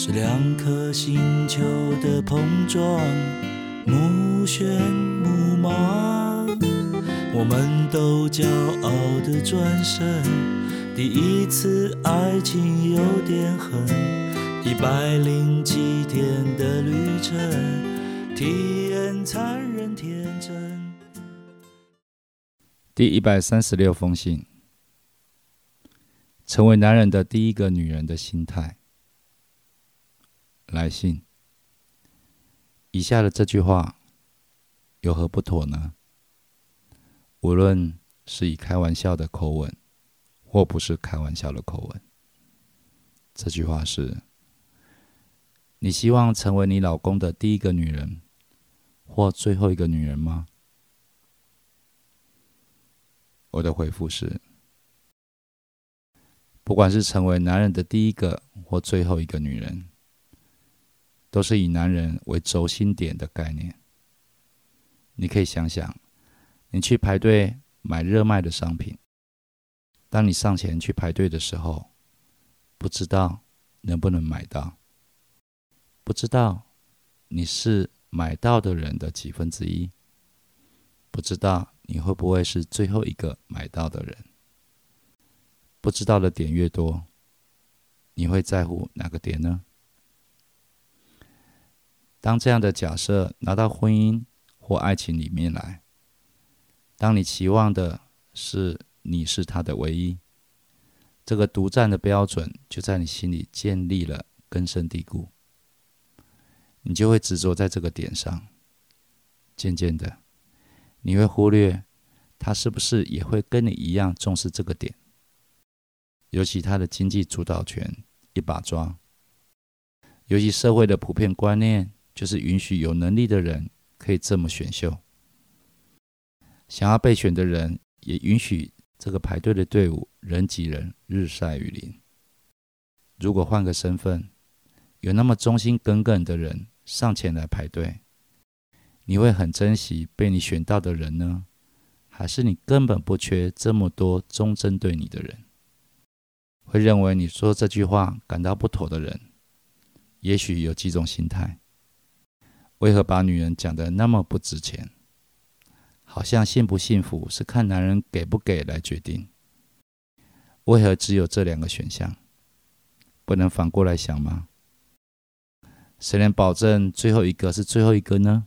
是两颗星球的碰撞，目眩目盲。我们都骄傲的转身，第一次爱情有点狠，一百零七天的旅程，体验残忍天真。第一百三十六封信，成为男人的第一个女人的心态。来信，以下的这句话有何不妥呢？无论是以开玩笑的口吻，或不是开玩笑的口吻，这句话是：你希望成为你老公的第一个女人，或最后一个女人吗？我的回复是：不管是成为男人的第一个或最后一个女人，都是以男人为轴心点的概念。你可以想想，你去排队买热卖的商品，当你上前去排队的时候，不知道能不能买到，不知道你是买到的人的几分之一，不知道。你会不会是最后一个买到的人？不知道的点越多，你会在乎哪个点呢？当这样的假设拿到婚姻或爱情里面来，当你期望的是你是他的唯一，这个独占的标准就在你心里建立了根深蒂固，你就会执着在这个点上，渐渐的。你会忽略他是不是也会跟你一样重视这个点，尤其他的经济主导权一把抓，尤其社会的普遍观念就是允许有能力的人可以这么选秀，想要被选的人也允许这个排队的队伍人挤人，日晒雨淋。如果换个身份，有那么忠心耿耿的人上前来排队。你会很珍惜被你选到的人呢，还是你根本不缺这么多忠贞对你的人？会认为你说这句话感到不妥的人，也许有几种心态：为何把女人讲得那么不值钱？好像幸不幸福是看男人给不给来决定？为何只有这两个选项？不能反过来想吗？谁能保证最后一个是最后一个呢？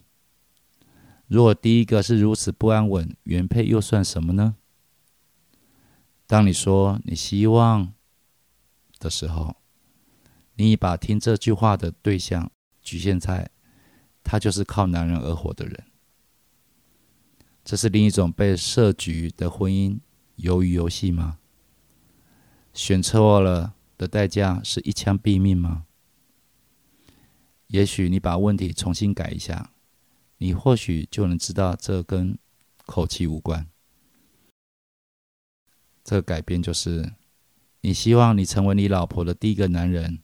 如果第一个是如此不安稳，原配又算什么呢？当你说你希望的时候，你已把听这句话的对象局限在他就是靠男人而活的人。这是另一种被设局的婚姻鱿鱼游戏吗？选错了的代价是一枪毙命吗？也许你把问题重新改一下。你或许就能知道，这跟口气无关。这个改变就是，你希望你成为你老婆的第一个男人，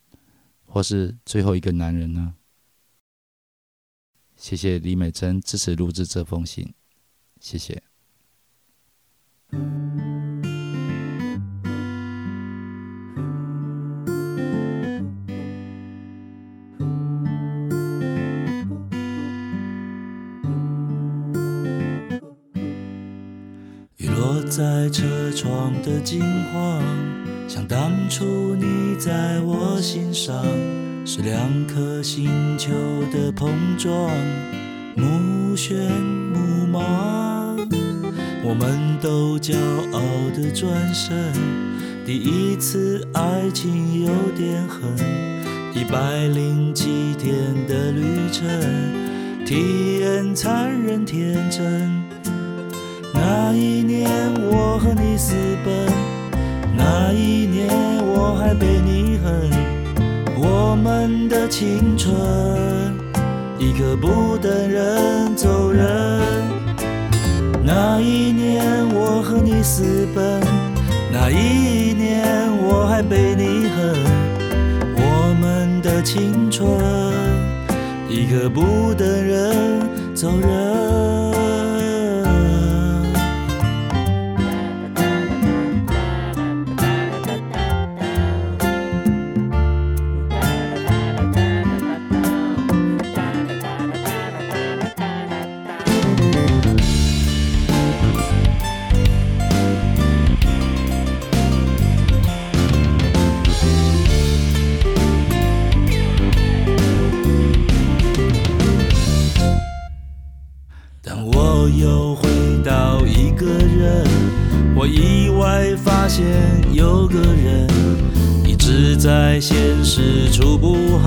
或是最后一个男人呢？谢谢李美珍支持录制这封信，谢谢。雨落在车窗的金黄，像当初你在我心上，是两颗星球的碰撞，目眩目盲。我们都骄傲的转身，第一次爱情有点狠，一百零七天的旅程，体验残忍天真。那一年我和你私奔，那一年我还被你恨，我们的青春一一个不等人走人。那一年我和你私奔，那一年我还被你恨。我们的青春，一个不等人走人。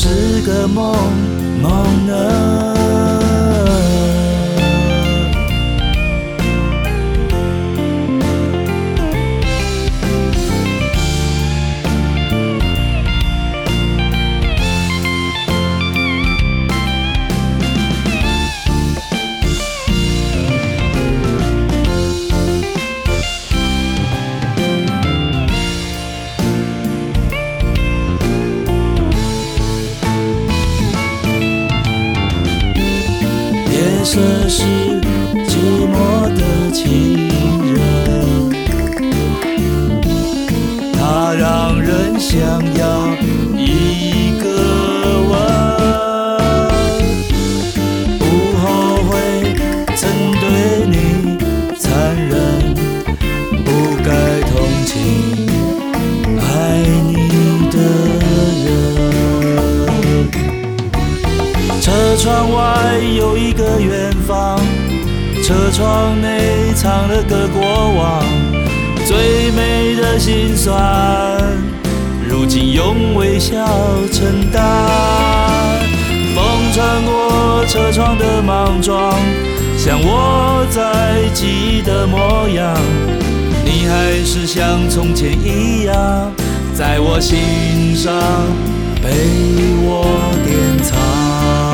是个梦梦呢。是车窗内藏了个过往，最美的心酸，如今用微笑承担。风穿过车窗的莽撞，像我在记忆的模样，你还是像从前一样，在我心上被我典藏。